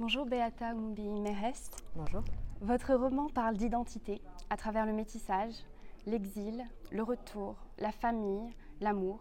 Bonjour Beata Umbi Meres. Bonjour. Votre roman parle d'identité à travers le métissage, l'exil, le retour, la famille, l'amour.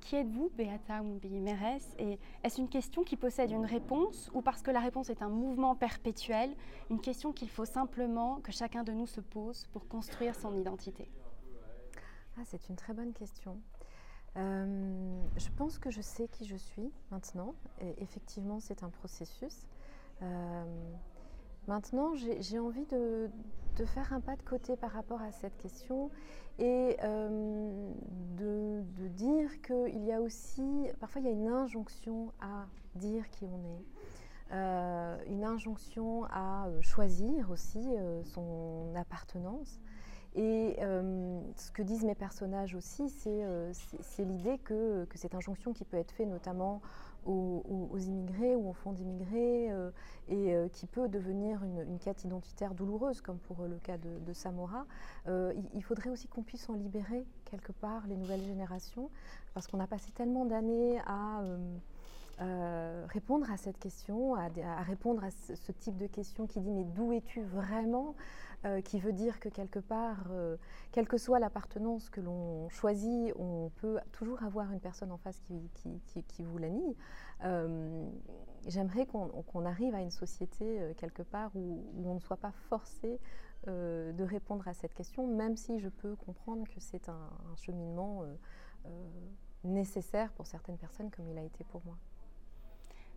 Qui êtes-vous, Beata Umbi Meres Et est-ce une question qui possède une réponse ou parce que la réponse est un mouvement perpétuel, une question qu'il faut simplement que chacun de nous se pose pour construire son identité? Ah, C'est une très bonne question. Euh, je pense que je sais qui je suis maintenant. Et effectivement, c'est un processus. Euh, maintenant, j'ai envie de, faire un pas de côté par rapport à cette question et euh, de, dire qu'il y a aussi, parfois il y a une injonction à dire qui on est, une injonction à choisir aussi son appartenance. Et euh, ce que disent mes personnages aussi, c'est euh, l'idée que, cette injonction qui peut être faite notamment aux, immigrés ou aux fonds d'immigrés euh, et qui peut devenir une, quête identitaire douloureuse, comme pour le cas de, Samora, il, faudrait aussi qu'on puisse en libérer quelque part les nouvelles générations, parce qu'on a passé tellement d'années à... répondre à cette question, à, à, répondre à ce, type de question qui dit mais d'où es-tu vraiment? Euh, qui veut dire que quelque part, euh, quelle que soit l'appartenance que l'on choisit, on peut toujours avoir une personne en face qui, vous la nie. Euh, j'aimerais qu'on arrive à une société quelque part où, on ne soit pas forcé de répondre à cette question, même si je peux comprendre que c'est un, un, cheminement nécessaire pour certaines personnes comme il a été pour moi.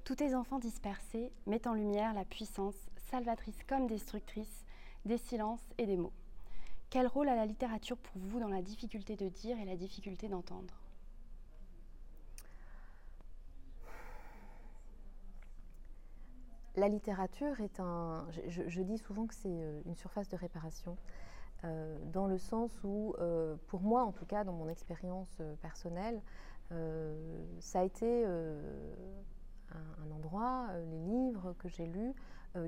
Tous tes enfants dispersés mettent en lumière la puissance, salvatrice comme destructrice, des silences et des mots. Quel rôle a la littérature pour vous dans la difficulté de dire et la difficulté d'entendre? La littérature est un... Je, dis souvent que c'est euh, une surface de réparation, euh, dans le sens où, euh, pour moi en tout cas, dans mon expérience personnelle, ça a été endroit, les livres que j'ai lus,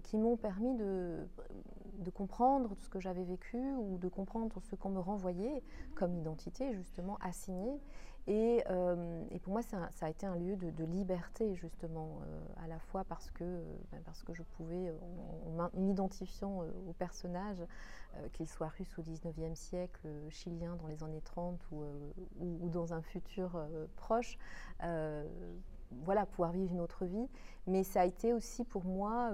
qui m'ont permis de, comprendre ce que j'avais vécu ou de comprendre ce qu'on me renvoyait comme identité, justement, assignée. Et, euh, pour moi, ça, a été un lieu de, liberté, justement, euh, à la fois parce que, ben, parce que je pouvais, en, m'identifiant euh, au personnage, qu'il soit russe au 19e siècle, chilien dans les années 30 ou, ou, dans un futur proche, voilà, pouvoir vivre une autre vie. Mais ça a été aussi pour moi,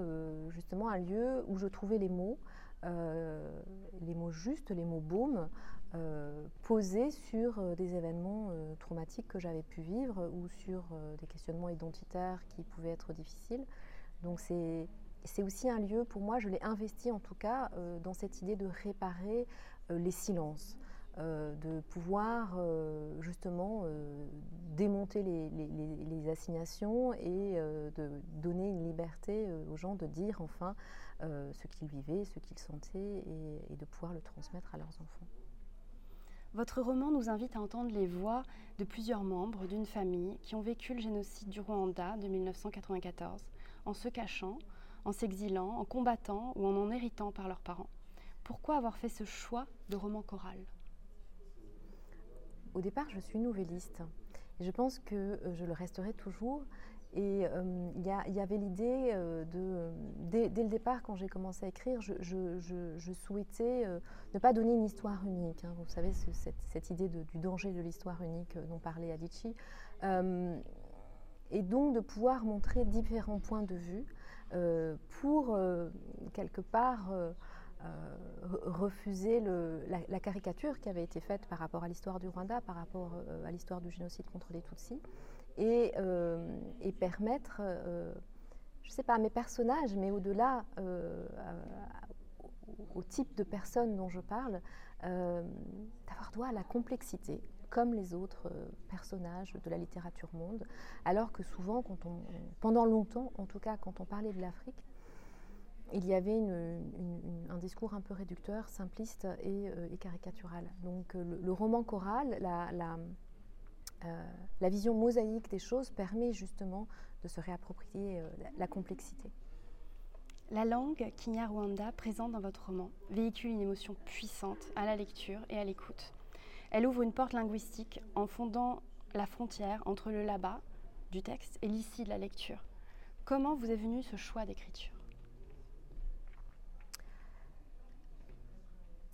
justement, un lieu où je trouvais les mots euh, les mots justes, les mots baumes, euh, posés sur euh, des événements traumatiques que j'avais pu vivre ou sur des questionnements identitaires qui pouvaient être difficiles. Donc c'est c'est aussi un lieu, pour moi, je l'ai investi en tout cas dans cette idée de réparer les silences, de pouvoir justement démonter les, les, assignations et de donner une liberté aux gens de dire enfin euh, ce qu'ils vivaient, ce qu'ils sentaient, et, de pouvoir le transmettre à leurs enfants. Votre roman nous invite à entendre les voix de plusieurs membres d'une famille qui ont vécu le génocide du Rwanda de 1994, en se cachant, en s'exilant, en combattant ou en en héritant par leurs parents. Pourquoi avoir fait ce choix de roman choral? Au départ, je suis nouvelliste. Et je pense que euh, je le resterai toujours. Et euh, il y, avait l'idée euh, de, dès, le départ, quand j'ai commencé à écrire, je, souhaitais ne pas donner une histoire unique. Hein. Vous savez, cette, idée du danger de l'histoire unique dont parlait Adichie. et donc de pouvoir montrer différents points de vue pour, quelque part, refuser la, caricature qui avait été faite par rapport à l'histoire du Rwanda, par rapport à l'histoire du génocide contre les Tutsis et, euh, et permettre, euh, je ne sais pas, à mes personnages, mais au-delà, euh, au type de personnes dont je parle, d'avoir droit à la complexité comme les autres personnages de la littérature monde, alors que souvent, pendant longtemps, en tout cas quand on parlait de l'Afrique, il y avait un discours un peu réducteur, simpliste et, caricatural. Donc le, roman choral, la, la, euh, la vision mosaïque des choses permet justement de se réapproprier euh, la, complexité. La langue Kinyarwanda présente dans votre roman véhicule une émotion puissante à la lecture et à l'écoute. Elle ouvre une porte linguistique en fondant la frontière entre le là-bas du texte et l'ici de la lecture. Comment vous est venu ce choix d'écriture?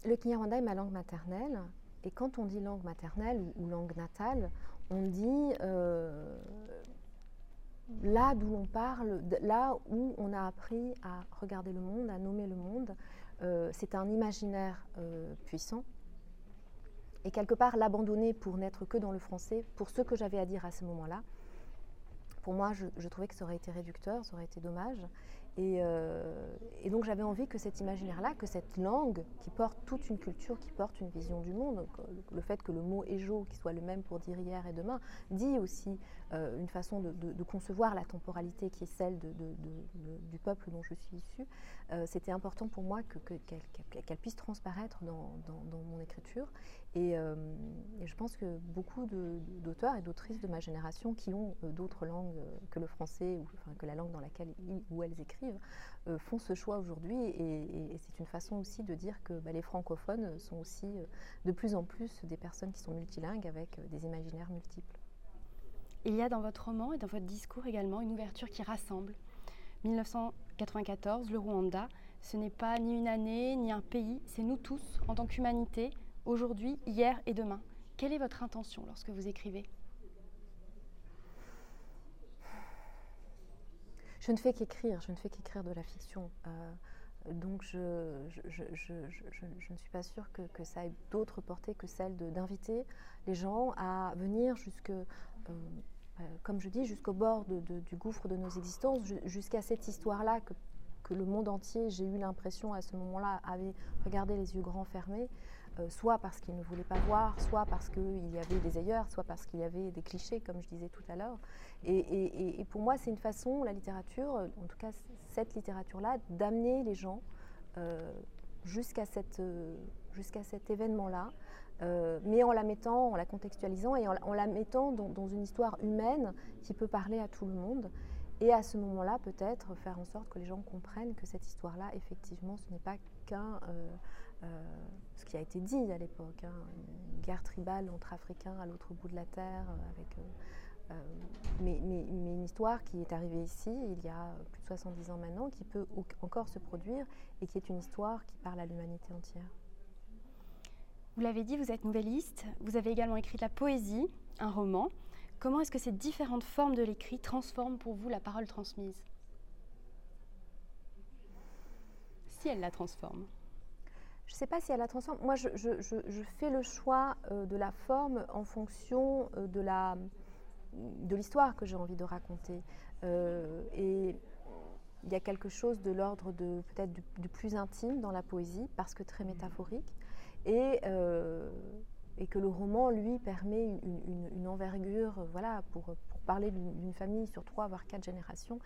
Le Kinyarwanda est ma langue maternelle. Et quand on dit langue maternelle ou, langue natale, on dit euh, là d'où l'on parle, là où on a appris à regarder le monde, à nommer le monde. Euh, c'est un imaginaire euh, puissant. Et quelque part, l'abandonner pour n'être que dans le français, pour ce que j'avais à dire à ce moment-là, pour moi, je, trouvais que ça aurait été réducteur, ça aurait été dommage. Euh, et, donc j'avais envie que cet imaginaire-là, que cette langue qui porte toute une culture, qui porte une vision du monde, le fait que le mot Ejo, qui soit le même pour dire hier et demain, dit aussi euh, une façon de, concevoir la temporalité qui est celle du peuple dont je suis issue. Euh, c'était important pour moi qu'elle puisse transparaître dans, mon écriture. Et, je pense que beaucoup d'auteurs et d'autrices de ma génération qui ont d'autres langues que le français, que la langue dans laquelle ou elles écrivent, euh, font ce choix aujourd'hui. Et, c'est une façon aussi de dire que bah, les francophones sont aussi euh, de plus en plus des personnes qui sont multilingues avec euh, des imaginaires multiples. Il y a dans votre roman et dans votre discours également une ouverture qui rassemble. 1994, le Rwanda, ce n'est pas ni une année, ni un pays, c'est nous tous, en tant qu'humanité, aujourd'hui, hier et demain. Quelle est votre intention lorsque vous écrivez? Je ne fais qu'écrire, je ne fais qu'écrire de la fiction. Euh, donc je, ne suis pas sûre que, ça ait d'autres portées que celle d'inviter les gens à venir jusque, euh, euh, comme je dis, jusqu'au bord du gouffre de nos existences, jusqu'à cette histoire-là que, que, le monde entier, j'ai eu l'impression à ce moment-là, avait regardé les yeux grands fermés. Euh, soit parce qu'ils ne voulaient pas voir, soit parce qu'il y avait des ailleurs, soit parce qu'il y avait des clichés, comme je disais tout à l'heure. Et, pour moi, c'est une façon, la littérature, en tout cas cette littérature-là, d'amener les gens euh, jusqu'à euh, cet événement-là, mais en la mettant, en la contextualisant et en, la mettant dans, une histoire humaine qui peut parler à tout le monde. Et à ce moment-là, peut-être faire en sorte que les gens comprennent que cette histoire-là, effectivement, ce n'est pas qu'un euh, ce qui a été dit à l'époque, hein, une guerre tribale entre Africains à l'autre bout de la Terre, euh, avec, euh, mais, mais, une histoire qui est arrivée ici il y a plus de 70 ans maintenant, qui peut encore se produire et qui est une histoire qui parle à l'humanité entière. Vous l'avez dit, vous êtes nouvelliste, vous avez également écrit de la poésie, un roman. Comment est-ce que ces différentes formes de l'écrit transforment pour vous la parole transmise? Si elles la transforment je ne sais pas si elle la transforme. Moi, je, fais le choix euh, de la forme en fonction euh, de, la, de l'histoire que j'ai envie de raconter. Euh, et il y a quelque chose de l'ordre de peut-être du, plus intime dans la poésie, parce que très métaphorique, et, et que le roman, lui, permet une, envergure, voilà, pour, pour parler d'une, famille sur trois, voire quatre générations.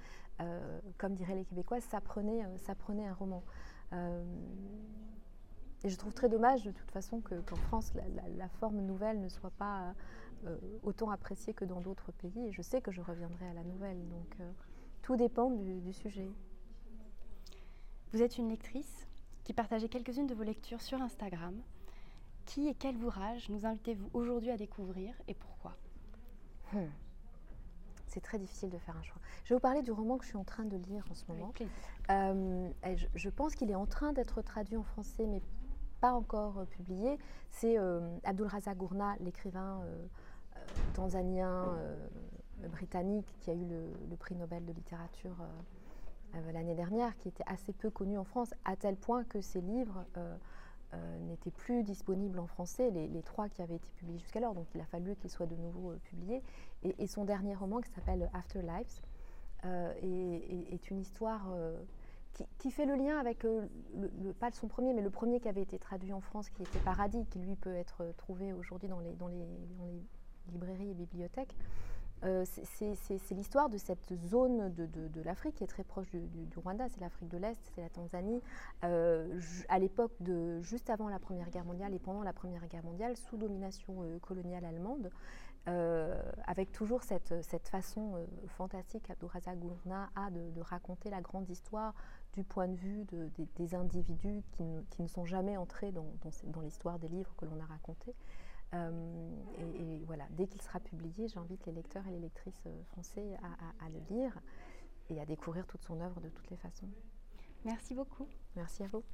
comme diraient les Québécois, ça prenait, ça prenait un roman. Et je trouve très dommage de toute façon qu'en France, la, forme nouvelle ne soit pas euh, autant appréciée que dans d'autres pays. Et je sais que je reviendrai à la nouvelle. Donc euh, tout dépend du, sujet. Vous êtes une lectrice qui partageait quelques-unes de vos lectures sur Instagram. Qui et quel ouvrage nous invitez-vous aujourd'hui à découvrir et pourquoi? Hmm. C'est très difficile de faire un choix. Je vais vous parler du roman que je suis en train de lire en ce moment. Euh, je, je, pense qu'il est en train d'être traduit en français, mais pas encore euh, publié, c'est euh, Abdul Gourna, l'écrivain euh, tanzanien britannique qui a eu le, prix Nobel de littérature l'année dernière, qui était assez peu connu en France, à tel point que ses livres n'étaient plus disponibles en français, les, trois qui avaient été publiés jusqu'alors, donc il a fallu qu'ils soient de nouveau publiés. Et, son dernier roman, qui s'appelle Afterlives, est, une histoire qui, fait le lien avec, euh, le, pas son premier, mais le premier qui avait été traduit en France, qui était Paradis, qui lui peut être trouvé aujourd'hui dans les, librairies et bibliothèques. Euh, c'est l'histoire de cette zone de, l'Afrique qui est très proche du, Rwanda, c'est l'Afrique de l'Est, c'est la Tanzanie, euh, à l'époque de juste avant la Première Guerre mondiale et pendant la Première Guerre mondiale, sous domination coloniale allemande. Euh, avec toujours cette, cette façon euh, fantastique qu'Abdourazak Gourna a de, raconter la grande histoire du point de vue des individus qui ne, qui ne, sont jamais entrés dans, dans, l'histoire des livres que l'on a racontés. Euh, et, voilà, dès qu'il sera publié, j'invite les lecteurs et les lectrices français à, à, le lire. et à découvrir toute son œuvre de toutes les façons. Merci beaucoup. Merci à vous.